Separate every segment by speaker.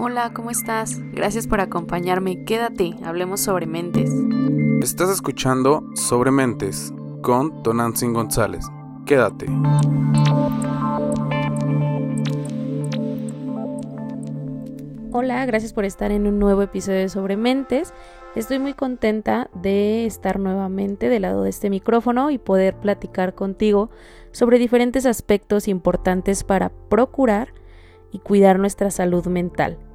Speaker 1: Hola, ¿cómo estás? Gracias por acompañarme. Quédate, hablemos sobre mentes.
Speaker 2: Estás escuchando Sobre Mentes con Tonantzin González. Quédate.
Speaker 1: Hola, gracias por estar en un nuevo episodio de Sobre Mentes. Estoy muy contenta de estar nuevamente del lado de este micrófono y poder platicar contigo sobre diferentes aspectos importantes para procurar y cuidar nuestra salud mental.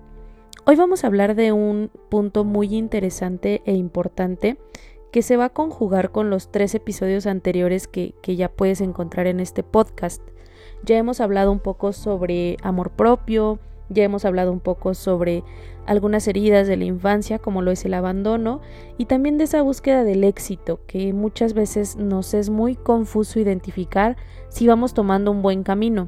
Speaker 1: Hoy vamos a hablar de un punto muy interesante e importante que se va a conjugar con los tres episodios anteriores que, ya puedes encontrar en este podcast. Ya hemos hablado un poco sobre amor propio, ya hemos hablado un poco sobre algunas heridas de la infancia, como lo es el abandono, y también de esa búsqueda del éxito, que muchas veces nos es muy confuso identificar si vamos tomando un buen camino.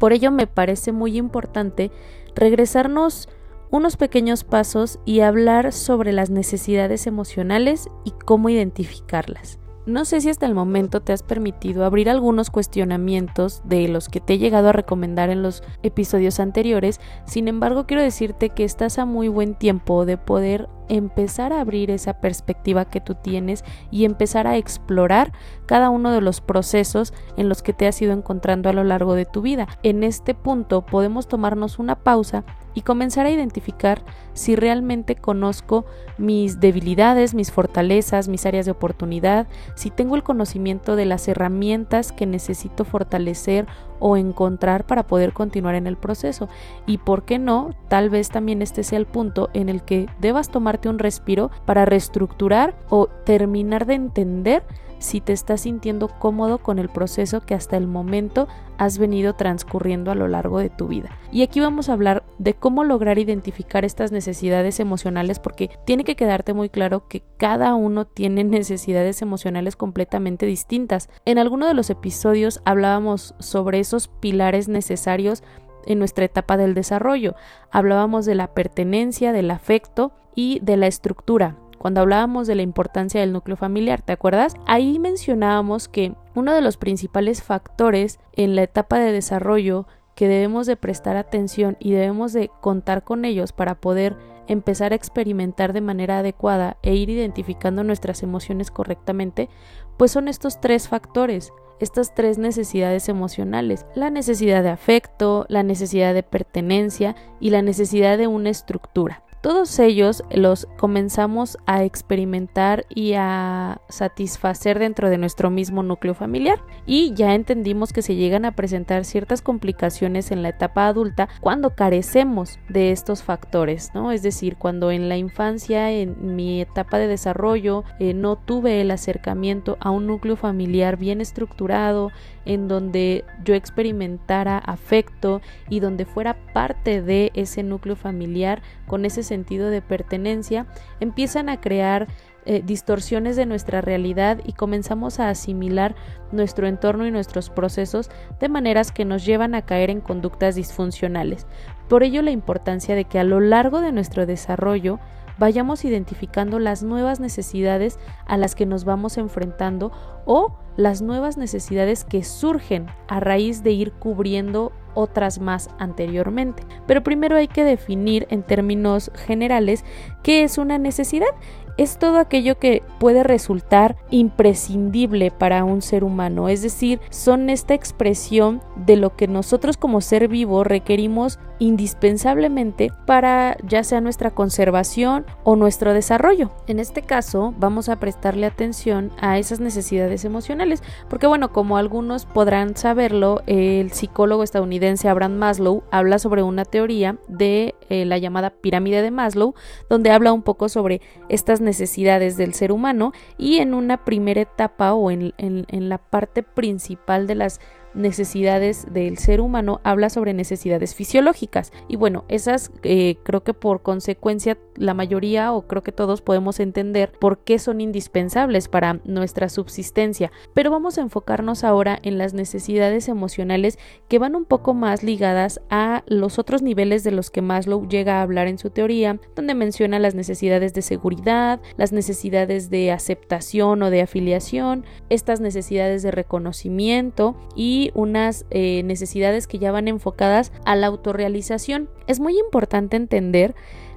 Speaker 1: Por ello me parece muy importante regresarnos unos pequeños pasos y hablar sobre las necesidades emocionales y cómo identificarlas. No sé si hasta el momento te has permitido abrir algunos cuestionamientos de los que te he llegado a recomendar en los episodios anteriores, sin embargo quiero decirte que estás a muy buen tiempo de poder empezar a abrir esa perspectiva que tú tienes y empezar a explorar cada uno de los procesos en los que te has ido encontrando a lo largo de tu vida. En este punto podemos tomarnos una pausa y comenzar a identificar si realmente conozco mis debilidades, mis fortalezas, mis áreas de oportunidad, si tengo el conocimiento de las herramientas que necesito fortalecer o encontrar para poder continuar en el proceso. Y por qué no, tal vez también este sea el punto en el que debas tomarte un respiro para reestructurar o terminar de entender si te estás sintiendo cómodo con el proceso que hasta el momento has venido transcurriendo a lo largo de tu vida. Y aquí vamos a hablar de cómo lograr identificar estas necesidades emocionales porque tiene que quedarte muy claro que cada uno tiene necesidades emocionales completamente distintas. En alguno de los episodios hablábamos sobre pilares necesarios en nuestra etapa del desarrollo. Hablábamos de la pertenencia, del afecto y de la estructura cuando hablábamos de la importancia del núcleo familiar, ¿te acuerdas? Ahí mencionábamos que uno de los principales factores en la etapa de desarrollo que debemos de prestar atención y debemos de contar con ellos para poder empezar a experimentar de manera adecuada e ir identificando nuestras emociones correctamente, pues son estos tres factores, estas tres necesidades emocionales, la necesidad de afecto, la necesidad de pertenencia y la necesidad de una estructura. Todos ellos los comenzamos a experimentar y a satisfacer dentro de nuestro mismo núcleo familiar y ya entendimos que se llegan a presentar ciertas complicaciones en la etapa adulta cuando carecemos de estos factores, ¿no? Es decir, cuando en la infancia, en mi etapa de desarrollo, eh, no tuve el acercamiento a un núcleo familiar bien estructurado, en donde yo experimentara afecto y donde fuera parte de ese núcleo familiar con ese sentido de pertenencia, empiezan a crear eh, distorsiones de nuestra realidad y comenzamos a asimilar nuestro entorno y nuestros procesos de maneras que nos llevan a caer en conductas disfuncionales. Por ello la importancia de que a lo largo de nuestro desarrollo vayamos identificando las nuevas necesidades a las que nos vamos enfrentando o las nuevas necesidades que surgen a raíz de ir cubriendo otras más anteriormente. Pero primero hay que definir en términos generales qué es una necesidad es todo aquello que puede resultar imprescindible para un ser humano, es decir, son esta expresión de lo que nosotros como ser vivo requerimos indispensablemente para ya sea nuestra conservación o nuestro desarrollo. En este caso vamos a prestarle atención a esas necesidades emocionales, porque bueno, como algunos podrán saberlo, el psicólogo estadounidense Abraham Maslow habla sobre una teoría de eh, la llamada pirámide de Maslow, donde habla un poco sobre estas necesidades del ser humano y en una primera etapa o en, en la parte principal de las necesidades del ser humano habla sobre necesidades fisiológicas. Y bueno esas eh, creo que por consecuencia la mayoría o creo que todos podemos entender por qué son indispensables para nuestra subsistencia. Pero vamos a enfocarnos ahora en las necesidades emocionales que van un poco más ligadas a los otros niveles de los que Maslow llega a hablar en su teoría donde menciona las necesidades de seguridad las necesidades de aceptación o de afiliación estas necesidades de reconocimiento y unas eh, necesidades que ya van enfocadas a la autorrealización. Es muy importante entender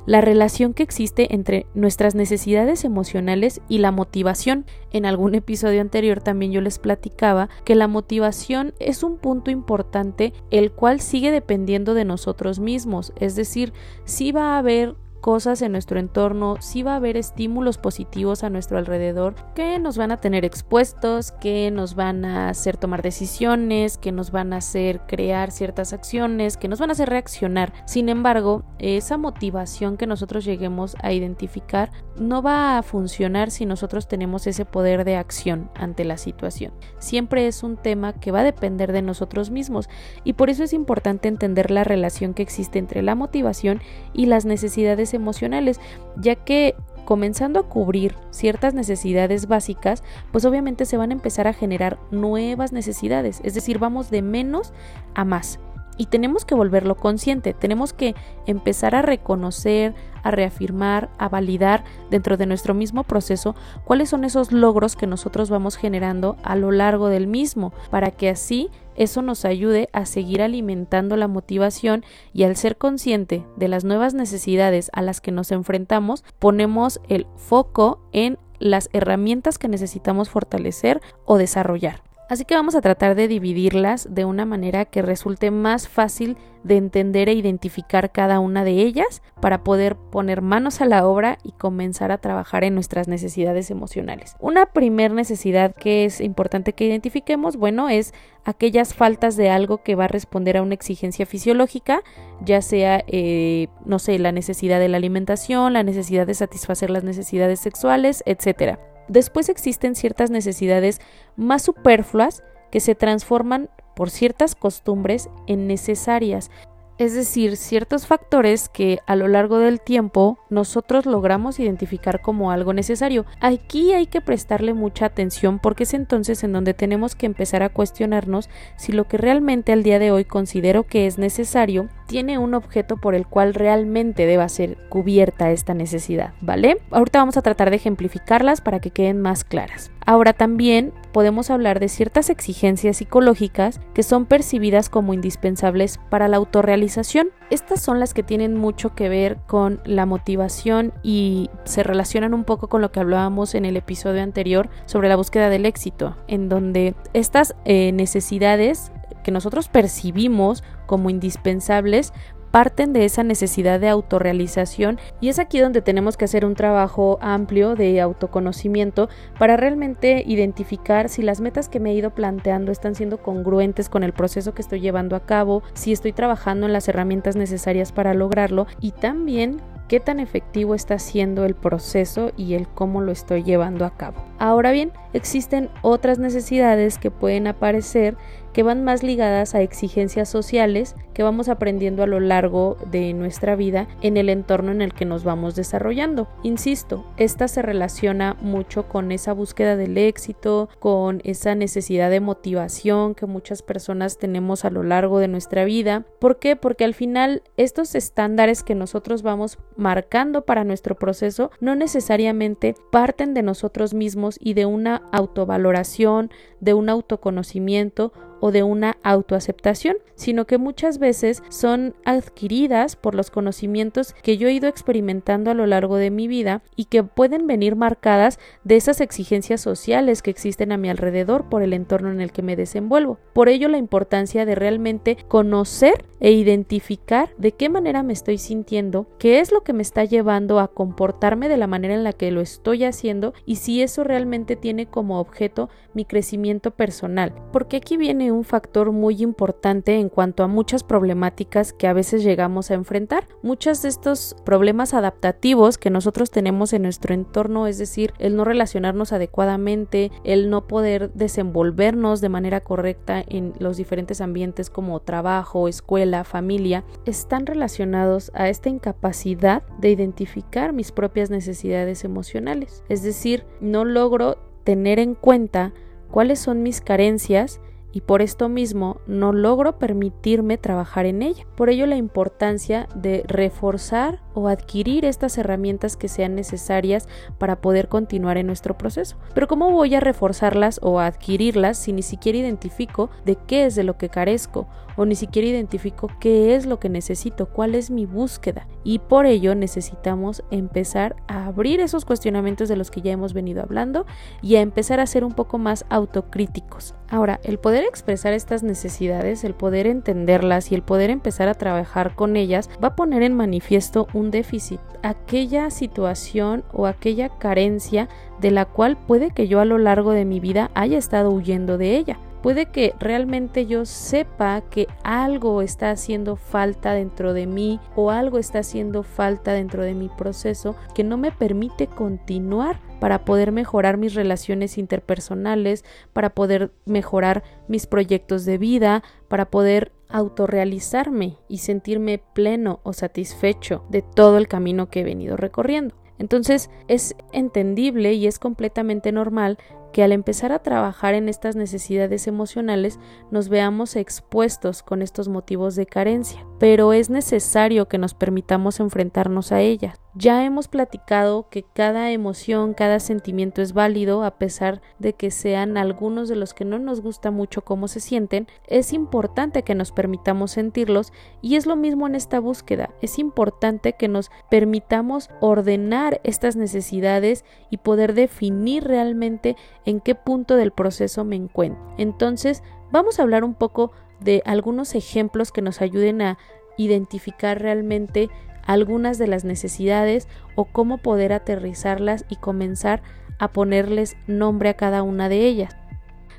Speaker 1: la relación que existe entre nuestras necesidades emocionales y la motivación. En algún episodio anterior también yo les platicaba que la motivación es un punto importante el cual sigue dependiendo de nosotros mismos, es decir, si va a haber cosas en nuestro entorno, sí va a haber estímulos positivos a nuestro alrededor que nos van a tener expuestos, que nos van a hacer tomar decisiones, que nos van a hacer crear ciertas acciones, que nos van a hacer reaccionar. Sin embargo, esa motivación que nosotros lleguemos a identificar no va a funcionar si nosotros tenemos ese poder de acción ante la situación. Siempre es un tema que va a depender de nosotros mismos y por eso es importante entender la relación que existe entre la motivación y las necesidades emocionales, ya que comenzando a cubrir ciertas necesidades básicas, pues obviamente se van a empezar a generar nuevas necesidades, es decir, vamos de menos a más. Y tenemos que volverlo consciente, tenemos que empezar a reconocer, a reafirmar, a validar dentro de nuestro mismo proceso cuáles son esos logros que nosotros vamos generando a lo largo del mismo, para que así eso nos ayude a seguir alimentando la motivación y al ser consciente de las nuevas necesidades a las que nos enfrentamos, ponemos el foco en las herramientas que necesitamos fortalecer o desarrollar. Así que vamos a tratar de dividirlas de una manera que resulte más fácil de entender e identificar cada una de ellas para poder poner manos a la obra y comenzar a trabajar en nuestras necesidades emocionales. Una primer necesidad que es importante que identifiquemos, bueno, es aquellas faltas de algo que va a responder a una exigencia fisiológica, ya sea, eh, no sé, la necesidad de la alimentación, la necesidad de satisfacer las necesidades sexuales, etcétera. Después existen ciertas necesidades más superfluas que se transforman por ciertas costumbres en necesarias es decir, ciertos factores que a lo largo del tiempo nosotros logramos identificar como algo necesario. Aquí hay que prestarle mucha atención porque es entonces en donde tenemos que empezar a cuestionarnos si lo que realmente al día de hoy considero que es necesario tiene un objeto por el cual realmente deba ser cubierta esta necesidad, ¿vale? Ahorita vamos a tratar de ejemplificarlas para que queden más claras. Ahora también podemos hablar de ciertas exigencias psicológicas que son percibidas como indispensables para la autorrealización. Estas son las que tienen mucho que ver con la motivación y se relacionan un poco con lo que hablábamos en el episodio anterior sobre la búsqueda del éxito, en donde estas eh, necesidades que nosotros percibimos como indispensables parten de esa necesidad de autorrealización y es aquí donde tenemos que hacer un trabajo amplio de autoconocimiento para realmente identificar si las metas que me he ido planteando están siendo congruentes con el proceso que estoy llevando a cabo, si estoy trabajando en las herramientas necesarias para lograrlo y también qué tan efectivo está siendo el proceso y el cómo lo estoy llevando a cabo. Ahora bien, existen otras necesidades que pueden aparecer que van más ligadas a exigencias sociales que vamos aprendiendo a lo largo de nuestra vida en el entorno en el que nos vamos desarrollando. Insisto, esta se relaciona mucho con esa búsqueda del éxito, con esa necesidad de motivación que muchas personas tenemos a lo largo de nuestra vida. ¿Por qué? Porque al final estos estándares que nosotros vamos marcando para nuestro proceso no necesariamente parten de nosotros mismos y de una autovaloración, de un autoconocimiento o de una autoaceptación, sino que muchas veces son adquiridas por los conocimientos que yo he ido experimentando a lo largo de mi vida y que pueden venir marcadas de esas exigencias sociales que existen a mi alrededor por el entorno en el que me desenvuelvo. Por ello la importancia de realmente conocer e identificar de qué manera me estoy sintiendo, qué es lo que me está llevando a comportarme de la manera en la que lo estoy haciendo y si eso realmente tiene como objeto mi crecimiento personal. Porque aquí viene un factor muy importante en cuanto a muchas problemáticas que a veces llegamos a enfrentar. Muchos de estos problemas adaptativos que nosotros tenemos en nuestro entorno, es decir, el no relacionarnos adecuadamente, el no poder desenvolvernos de manera correcta en los diferentes ambientes como trabajo, escuela, familia, están relacionados a esta incapacidad de identificar mis propias necesidades emocionales. Es decir, no logro tener en cuenta cuáles son mis carencias y por esto mismo no logro permitirme trabajar en ella. Por ello la importancia de reforzar o adquirir estas herramientas que sean necesarias para poder continuar en nuestro proceso. Pero ¿cómo voy a reforzarlas o adquirirlas si ni siquiera identifico de qué es de lo que carezco o ni siquiera identifico qué es lo que necesito, cuál es mi búsqueda? Y por ello necesitamos empezar a abrir esos cuestionamientos de los que ya hemos venido hablando y a empezar a ser un poco más autocríticos. Ahora, el poder expresar estas necesidades, el poder entenderlas y el poder empezar a trabajar con ellas va a poner en manifiesto un déficit, aquella situación o aquella carencia de la cual puede que yo a lo largo de mi vida haya estado huyendo de ella. Puede que realmente yo sepa que algo está haciendo falta dentro de mí o algo está haciendo falta dentro de mi proceso que no me permite continuar para poder mejorar mis relaciones interpersonales, para poder mejorar mis proyectos de vida, para poder autorrealizarme y sentirme pleno o satisfecho de todo el camino que he venido recorriendo. Entonces es entendible y es completamente normal que al empezar a trabajar en estas necesidades emocionales nos veamos expuestos con estos motivos de carencia, pero es necesario que nos permitamos enfrentarnos a ellas. Ya hemos platicado que cada emoción, cada sentimiento es válido a pesar de que sean algunos de los que no nos gusta mucho cómo se sienten, es importante que nos permitamos sentirlos y es lo mismo en esta búsqueda, es importante que nos permitamos ordenar estas necesidades y poder definir realmente en qué punto del proceso me encuentro. Entonces, vamos a hablar un poco de algunos ejemplos que nos ayuden a identificar realmente algunas de las necesidades o cómo poder aterrizarlas y comenzar a ponerles nombre a cada una de ellas.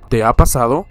Speaker 2: ¿Te ha pasado?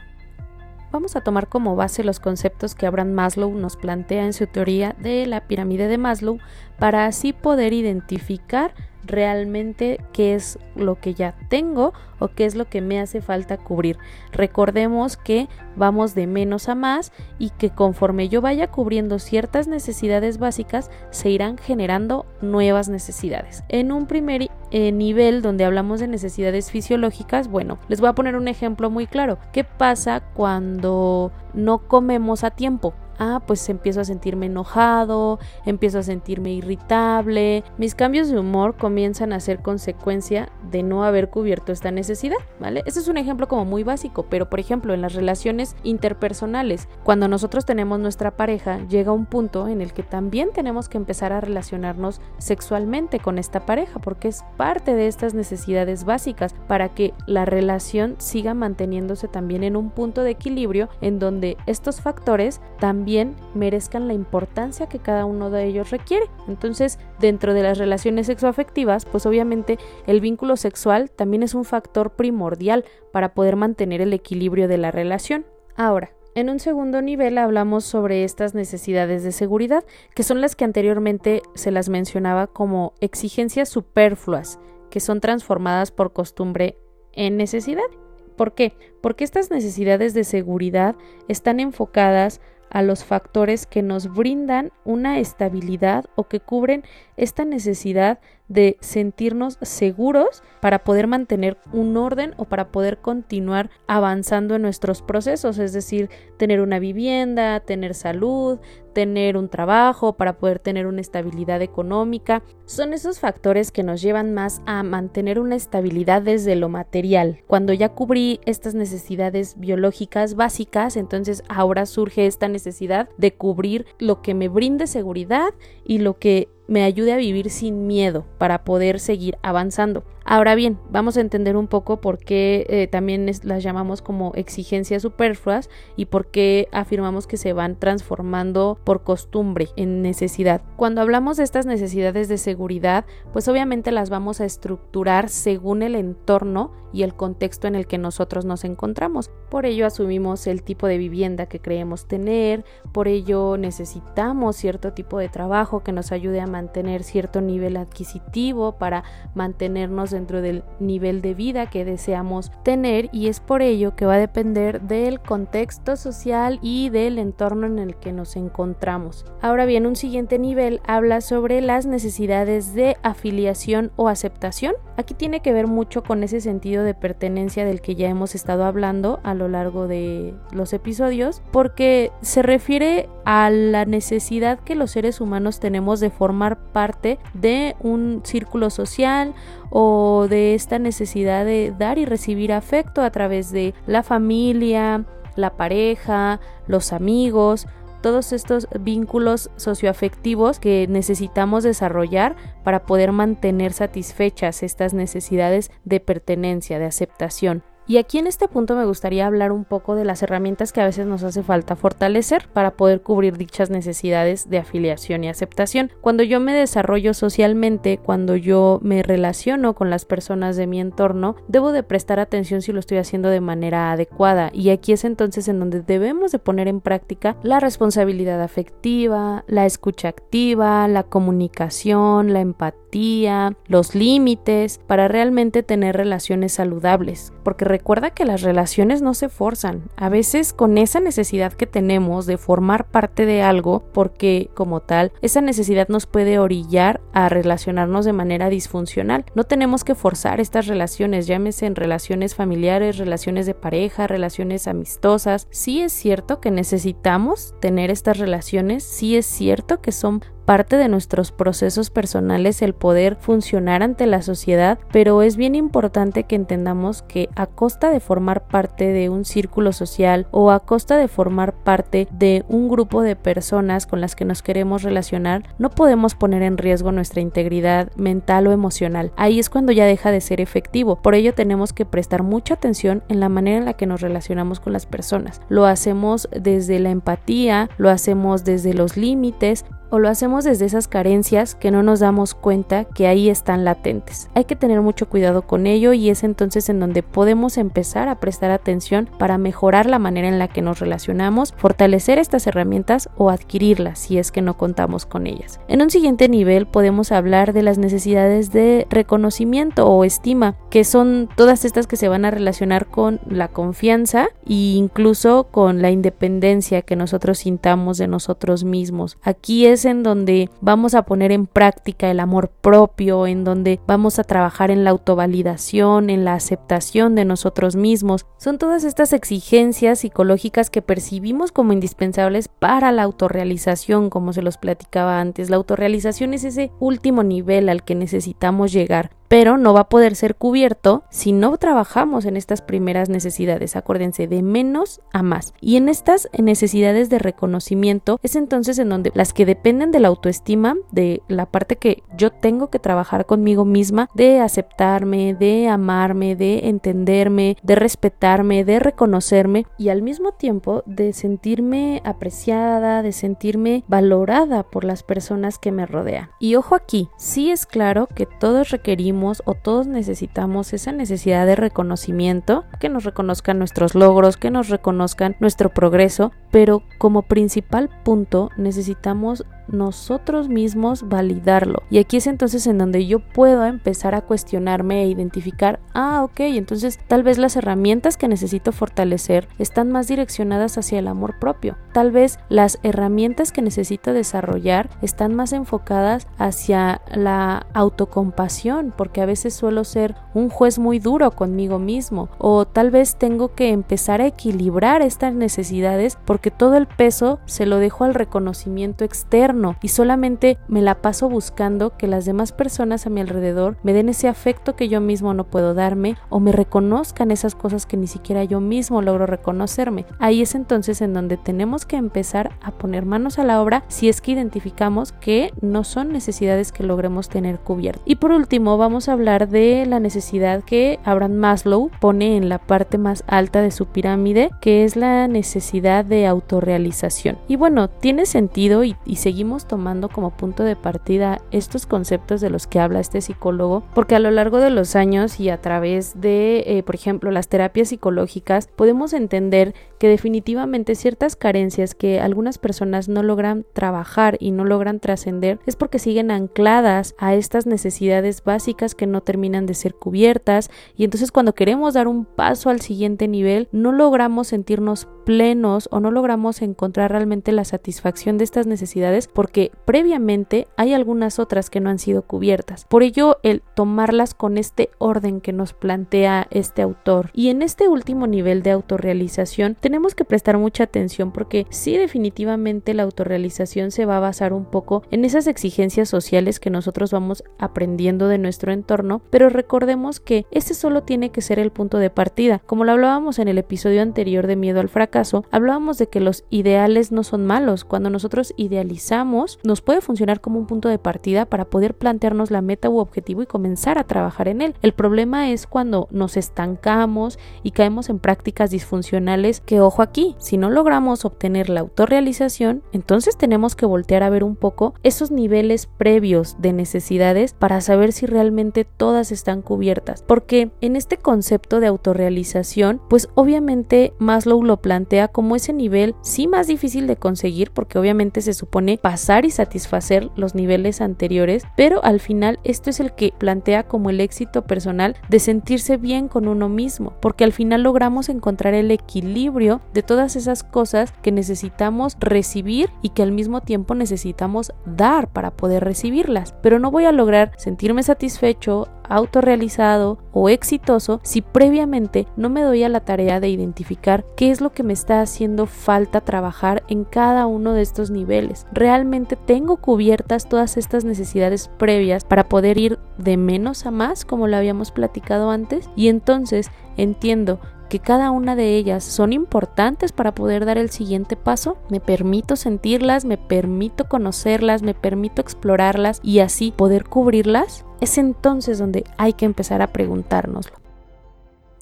Speaker 1: Vamos a tomar como base los conceptos que Abraham Maslow nos plantea en su teoría de la pirámide de Maslow para así poder identificar realmente qué es lo que ya tengo o qué es lo que me hace falta cubrir. Recordemos que vamos de menos a más y que conforme yo vaya cubriendo ciertas necesidades básicas se irán generando nuevas necesidades. En un primer eh, nivel donde hablamos de necesidades fisiológicas, bueno, les voy a poner un ejemplo muy claro. ¿Qué pasa cuando no comemos a tiempo? Ah, pues empiezo a sentirme enojado, empiezo a sentirme irritable. Mis cambios de humor comienzan a ser consecuencia de no haber cubierto esta necesidad, ¿vale? Este es un ejemplo como muy básico, pero por ejemplo en las relaciones interpersonales, cuando nosotros tenemos nuestra pareja, llega un punto en el que también tenemos que empezar a relacionarnos sexualmente con esta pareja, porque es parte de estas necesidades básicas para que la relación siga manteniéndose también en un punto de equilibrio en donde estos factores también merezcan la importancia que cada uno de ellos requiere. Entonces, dentro de las relaciones sexoafectivas, pues obviamente el vínculo sexual también es un factor primordial para poder mantener el equilibrio de la relación. Ahora, en un segundo nivel hablamos sobre estas necesidades de seguridad, que son las que anteriormente se las mencionaba como exigencias superfluas, que son transformadas por costumbre en necesidad. ¿Por qué? Porque estas necesidades de seguridad están enfocadas a los factores que nos brindan una estabilidad o que cubren esta necesidad de sentirnos seguros para poder mantener un orden o para poder continuar avanzando en nuestros procesos, es decir, tener una vivienda, tener salud, tener un trabajo, para poder tener una estabilidad económica. Son esos factores que nos llevan más a mantener una estabilidad desde lo material. Cuando ya cubrí estas necesidades biológicas básicas, entonces ahora surge esta necesidad de cubrir lo que me brinde seguridad y lo que me ayude a vivir sin miedo para poder seguir avanzando. Ahora bien, vamos a entender un poco por qué eh, también las llamamos como exigencias superfluas y por qué afirmamos que se van transformando por costumbre en necesidad. Cuando hablamos de estas necesidades de seguridad, pues obviamente las vamos a estructurar según el entorno y el contexto en el que nosotros nos encontramos. Por ello asumimos el tipo de vivienda que creemos tener, por ello necesitamos cierto tipo de trabajo que nos ayude a mantener cierto nivel adquisitivo para mantenernos dentro del nivel de vida que deseamos tener y es por ello que va a depender del contexto social y del entorno en el que nos encontramos. Ahora bien, un siguiente nivel habla sobre las necesidades de afiliación o aceptación. Aquí tiene que ver mucho con ese sentido de pertenencia del que ya hemos estado hablando a lo largo de los episodios, porque se refiere a la necesidad que los seres humanos tenemos de formar parte de un círculo social o de esta necesidad de dar y recibir afecto a través de la familia, la pareja, los amigos, todos estos vínculos socioafectivos que necesitamos desarrollar para poder mantener satisfechas estas necesidades de pertenencia, de aceptación. Y aquí en este punto me gustaría hablar un poco de las herramientas que a veces nos hace falta fortalecer para poder cubrir dichas necesidades de afiliación y aceptación. Cuando yo me desarrollo socialmente, cuando yo me relaciono con las personas de mi entorno, debo de prestar atención si lo estoy haciendo de manera adecuada y aquí es entonces en donde debemos de poner en práctica la responsabilidad afectiva, la escucha activa, la comunicación, la empatía, los límites para realmente tener relaciones saludables, porque recuerda que las relaciones no se forzan. A veces con esa necesidad que tenemos de formar parte de algo, porque como tal, esa necesidad nos puede orillar a relacionarnos de manera disfuncional. No tenemos que forzar estas relaciones, llámese en relaciones familiares, relaciones de pareja, relaciones amistosas. Sí es cierto que necesitamos tener estas relaciones, sí es cierto que son parte de nuestros procesos personales el poder funcionar ante la sociedad, pero es bien importante que entendamos que a costa de formar parte de un círculo social o a costa de formar parte de un grupo de personas con las que nos queremos relacionar, no podemos poner en riesgo nuestra integridad mental o emocional. Ahí es cuando ya deja de ser efectivo. Por ello tenemos que prestar mucha atención en la manera en la que nos relacionamos con las personas. Lo hacemos desde la empatía, lo hacemos desde los límites, o lo hacemos desde esas carencias que no nos damos cuenta que ahí están latentes. Hay que tener mucho cuidado con ello y es entonces en donde podemos empezar a prestar atención para mejorar la manera en la que nos relacionamos, fortalecer estas herramientas o adquirirlas si es que no contamos con ellas. En un siguiente nivel podemos hablar de las necesidades de reconocimiento o estima, que son todas estas que se van a relacionar con la confianza e incluso con la independencia que nosotros sintamos de nosotros mismos. Aquí es en donde vamos a poner en práctica el amor propio, en donde vamos a trabajar en la autovalidación, en la aceptación de nosotros mismos. Son todas estas exigencias psicológicas que percibimos como indispensables para la autorrealización, como se los platicaba antes. La autorrealización es ese último nivel al que necesitamos llegar pero no va a poder ser cubierto si no trabajamos en estas primeras necesidades. Acuérdense, de menos a más. Y en estas necesidades de reconocimiento es entonces en donde las que dependen de la autoestima, de la parte que yo tengo que trabajar conmigo misma, de aceptarme, de amarme, de entenderme, de respetarme, de reconocerme y al mismo tiempo de sentirme apreciada, de sentirme valorada por las personas que me rodean. Y ojo aquí, sí es claro que todos requerimos o todos necesitamos esa necesidad de reconocimiento, que nos reconozcan nuestros logros, que nos reconozcan nuestro progreso, pero como principal punto necesitamos nosotros mismos validarlo. Y aquí es entonces en donde yo puedo empezar a cuestionarme e identificar, ah, ok, entonces tal vez las herramientas que necesito fortalecer están más direccionadas hacia el amor propio. Tal vez las herramientas que necesito desarrollar están más enfocadas hacia la autocompasión, porque a veces suelo ser un juez muy duro conmigo mismo. O tal vez tengo que empezar a equilibrar estas necesidades porque todo el peso se lo dejo al reconocimiento externo y solamente me la paso buscando que las demás personas a mi alrededor me den ese afecto que yo mismo no puedo darme o me reconozcan esas cosas que ni siquiera yo mismo logro reconocerme. Ahí es entonces en donde tenemos que empezar a poner manos a la obra si es que identificamos que no son necesidades que logremos tener cubiertas. Y por último vamos a hablar de la necesidad que Abraham Maslow pone en la parte más alta de su pirámide, que es la necesidad de autorrealización. Y bueno, tiene sentido y, seguimos tomando como punto de partida estos conceptos de los que habla este psicólogo, porque a lo largo de los años y a través de, eh, por ejemplo, las terapias psicológicas, podemos entender que definitivamente ciertas carencias que algunas personas no logran trabajar y no logran trascender es porque siguen ancladas a estas necesidades básicas que no terminan de ser cubiertas y entonces cuando queremos dar un paso al siguiente nivel no logramos sentirnos plenos o no logramos encontrar realmente la satisfacción de estas necesidades porque previamente hay algunas otras que no han sido cubiertas. Por ello el tomarlas con este orden que nos plantea este autor. Y en este último nivel de autorrealización tenemos que prestar mucha atención porque sí definitivamente la autorrealización se va a basar un poco en esas exigencias sociales que nosotros vamos aprendiendo de nuestro entorno, pero recordemos que ese solo tiene que ser el punto de partida. Como lo hablábamos en el episodio anterior de miedo al fracaso, hablábamos de que los ideales no son malos. Cuando nosotros idealizamos, nos puede funcionar como un punto de partida para poder plantearnos la meta u objetivo y comenzar a trabajar en él. El problema es cuando nos estancamos y caemos en prácticas disfuncionales que ojo aquí, si no logramos obtener la autorrealización, entonces tenemos que voltear a ver un poco esos niveles previos de necesidades para saber si realmente todas están cubiertas. Porque en este concepto de autorrealización, pues obviamente Maslow lo plantea como ese nivel sí más difícil de conseguir porque obviamente se supone pasar y satisfacer los niveles anteriores, pero al final esto es el que plantea como el éxito personal de sentirse bien con uno mismo, porque al final logramos encontrar el equilibrio de todas esas cosas que necesitamos recibir y que al mismo tiempo necesitamos dar para poder recibirlas. Pero no voy a lograr sentirme satisfecho, autorrealizado o exitoso si previamente no me doy a la tarea de identificar qué es lo que me está haciendo falta trabajar en cada uno de estos niveles. Realmente tengo cubiertas todas estas necesidades previas para poder ir de menos a más como lo habíamos platicado antes y entonces entiendo que cada una de ellas son importantes para poder dar el siguiente paso, me permito sentirlas, me permito conocerlas, me permito explorarlas y así poder cubrirlas, es entonces donde hay que empezar a preguntárnoslo.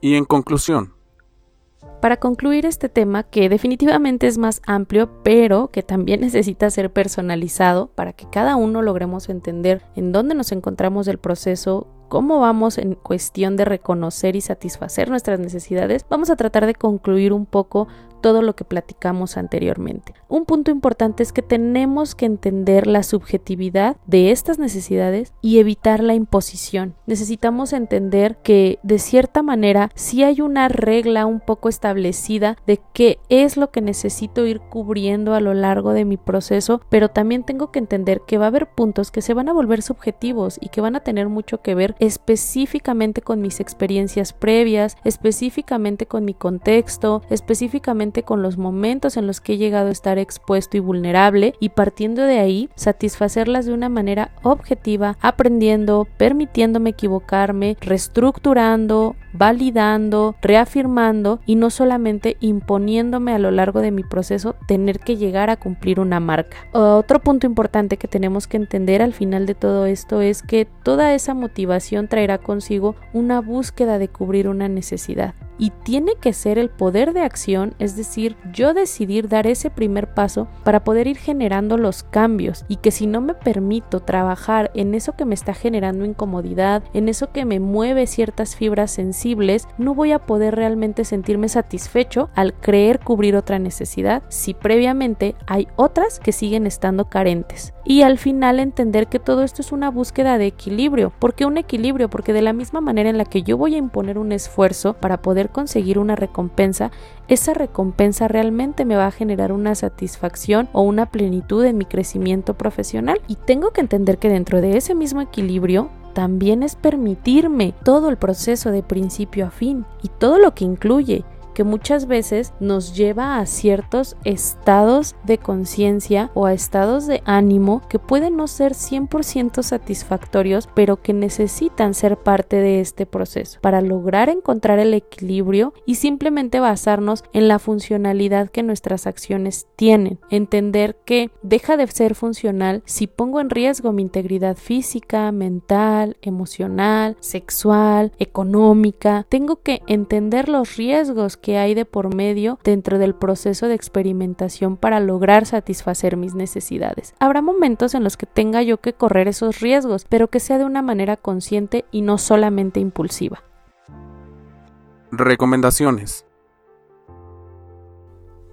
Speaker 2: Y en conclusión,
Speaker 1: para concluir este tema, que definitivamente es más amplio, pero que también necesita ser personalizado para que cada uno logremos entender en dónde nos encontramos del proceso, cómo vamos en cuestión de reconocer y satisfacer nuestras necesidades, vamos a tratar de concluir un poco todo lo que platicamos anteriormente. Un punto importante es que tenemos que entender la subjetividad de estas necesidades y evitar la imposición. Necesitamos entender que de cierta manera sí hay una regla un poco establecida de qué es lo que necesito ir cubriendo a lo largo de mi proceso, pero también tengo que entender que va a haber puntos que se van a volver subjetivos y que van a tener mucho que ver específicamente con mis experiencias previas, específicamente con mi contexto, específicamente con los momentos en los que he llegado a estar expuesto y vulnerable y partiendo de ahí satisfacerlas de una manera objetiva, aprendiendo, permitiéndome equivocarme, reestructurando, validando, reafirmando y no solamente imponiéndome a lo largo de mi proceso tener que llegar a cumplir una marca. Otro punto importante que tenemos que entender al final de todo esto es que toda esa motivación traerá consigo una búsqueda de cubrir una necesidad y tiene que ser el poder de acción, es decir, yo decidir dar ese primer paso para poder ir generando los cambios y que si no me permito trabajar en eso que me está generando incomodidad, en eso que me mueve ciertas fibras sensibles, no voy a poder realmente sentirme satisfecho al creer cubrir otra necesidad si previamente hay otras que siguen estando carentes. Y al final entender que todo esto es una búsqueda de equilibrio. ¿Por qué un equilibrio? Porque de la misma manera en la que yo voy a imponer un esfuerzo para poder conseguir una recompensa, esa recompensa realmente me va a generar una satisfacción o una plenitud en mi crecimiento profesional. Y tengo que entender que dentro de ese mismo equilibrio también es permitirme todo el proceso de principio a fin y todo lo que incluye que muchas veces nos lleva a ciertos estados de conciencia o a estados de ánimo que pueden no ser 100% satisfactorios, pero que necesitan ser parte de este proceso para lograr encontrar el equilibrio y simplemente basarnos en la funcionalidad que nuestras acciones tienen. Entender que deja de ser funcional si pongo en riesgo mi integridad física, mental, emocional, sexual, económica. Tengo que entender los riesgos que hay de por medio dentro del proceso de experimentación para lograr satisfacer mis necesidades. Habrá momentos en los que tenga yo que correr esos riesgos, pero que sea de una manera consciente y no solamente impulsiva.
Speaker 2: Recomendaciones.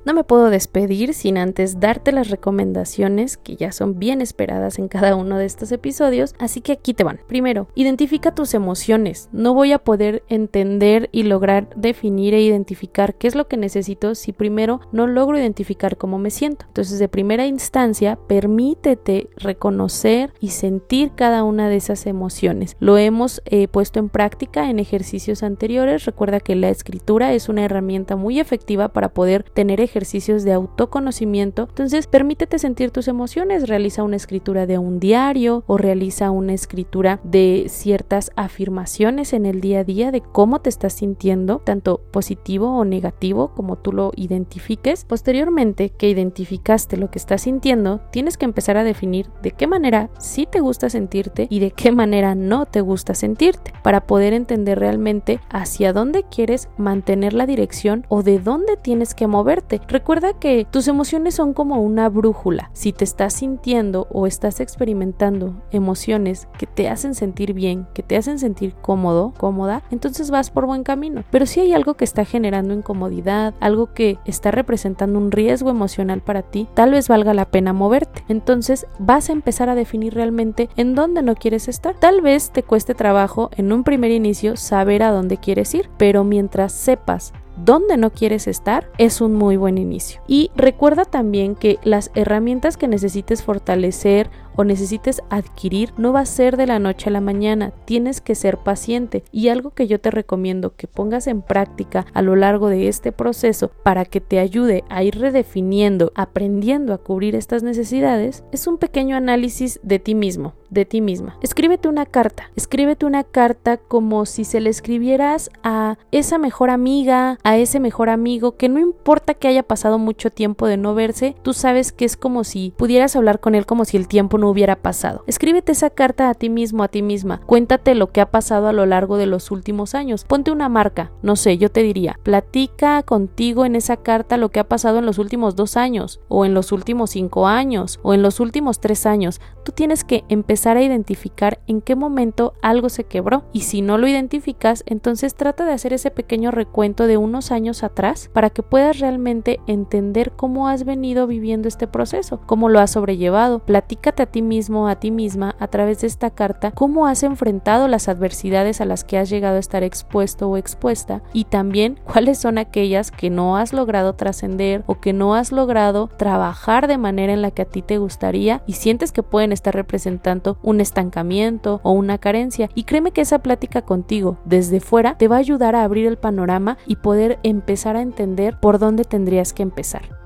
Speaker 1: No me puedo despedir sin antes darte las recomendaciones que ya son bien esperadas en cada uno de estos episodios, así que aquí te van. Primero, identifica tus emociones. No voy a poder entender y lograr definir e identificar qué es lo que necesito si primero no logro identificar cómo me siento. Entonces, de primera instancia, permítete reconocer y sentir cada una de esas emociones. Lo hemos eh, puesto en práctica en ejercicios anteriores. Recuerda que la escritura es una herramienta muy efectiva para poder tener ejercicios de autoconocimiento. Entonces, permítete sentir tus emociones, realiza una escritura de un diario o realiza una escritura de ciertas afirmaciones en el día a día de cómo te estás sintiendo, tanto positivo o negativo, como tú lo identifiques. Posteriormente que identificaste lo que estás sintiendo, tienes que empezar a definir de qué manera sí te gusta sentirte y de qué manera no te gusta sentirte, para poder entender realmente hacia dónde quieres mantener la dirección o de dónde tienes que moverte. Recuerda que tus emociones son como una brújula. Si te estás sintiendo o estás experimentando emociones que te hacen sentir bien, que te hacen sentir cómodo, cómoda, entonces vas por buen camino. Pero si hay algo que está generando incomodidad, algo que está representando un riesgo emocional para ti, tal vez valga la pena moverte. Entonces vas a empezar a definir realmente en dónde no quieres estar. Tal vez te cueste trabajo en un primer inicio saber a dónde quieres ir, pero mientras sepas dónde no quieres estar, es un muy buen inicio. Y recuerda también que las herramientas que necesites fortalecer o necesites adquirir no va a ser de la noche a la mañana, tienes que ser paciente y algo que yo te recomiendo que pongas en práctica a lo largo de este proceso para que te ayude a ir redefiniendo, aprendiendo a cubrir estas necesidades, es un pequeño análisis de ti mismo, de ti misma. Escríbete una carta, escríbete una carta como si se le escribieras a esa mejor amiga, a ese mejor amigo, que no importa que haya pasado mucho tiempo de no verse, tú sabes que es como si pudieras hablar con él como si el tiempo no hubiera pasado. Escríbete esa carta a ti mismo, a ti misma. Cuéntate lo que ha pasado a lo largo de los últimos años. Ponte una marca. No sé, yo te diría, platica contigo en esa carta lo que ha pasado en los últimos dos años, o en los últimos cinco años, o en los últimos tres años. Tú tienes que empezar a identificar en qué momento algo se quebró. Y si no lo identificas, entonces trata de hacer ese pequeño recuento de unos años atrás para que puedas realmente entender cómo has venido viviendo este proceso, cómo lo has sobrellevado. Platícate a ti mismo, a ti misma, a través de esta carta, cómo has enfrentado las adversidades a las que has llegado a estar expuesto o expuesta y también cuáles son aquellas que no has logrado trascender o que no has logrado trabajar de manera en la que a ti te gustaría y sientes que pueden estar representando un estancamiento o una carencia. Y créeme que esa plática contigo desde fuera te va a ayudar a abrir el panorama y poder empezar a entender por dónde tendrías que empezar.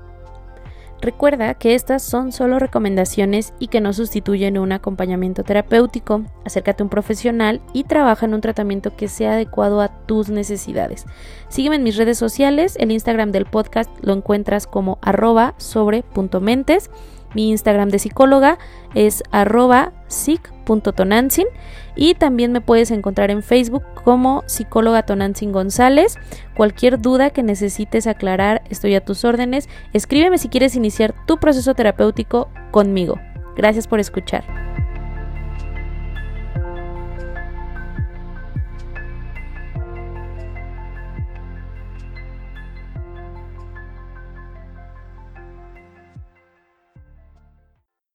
Speaker 1: Recuerda que estas son solo recomendaciones y que no sustituyen un acompañamiento terapéutico. Acércate a un profesional y trabaja en un tratamiento que sea adecuado a tus necesidades. Sígueme en mis redes sociales, el Instagram del podcast lo encuentras como arroba sobre.mentes. Mi Instagram de psicóloga es arroba y también me puedes encontrar en Facebook como psicóloga Tonantzin González. Cualquier duda que necesites aclarar, estoy a tus órdenes. Escríbeme si quieres iniciar tu proceso terapéutico conmigo. Gracias por escuchar.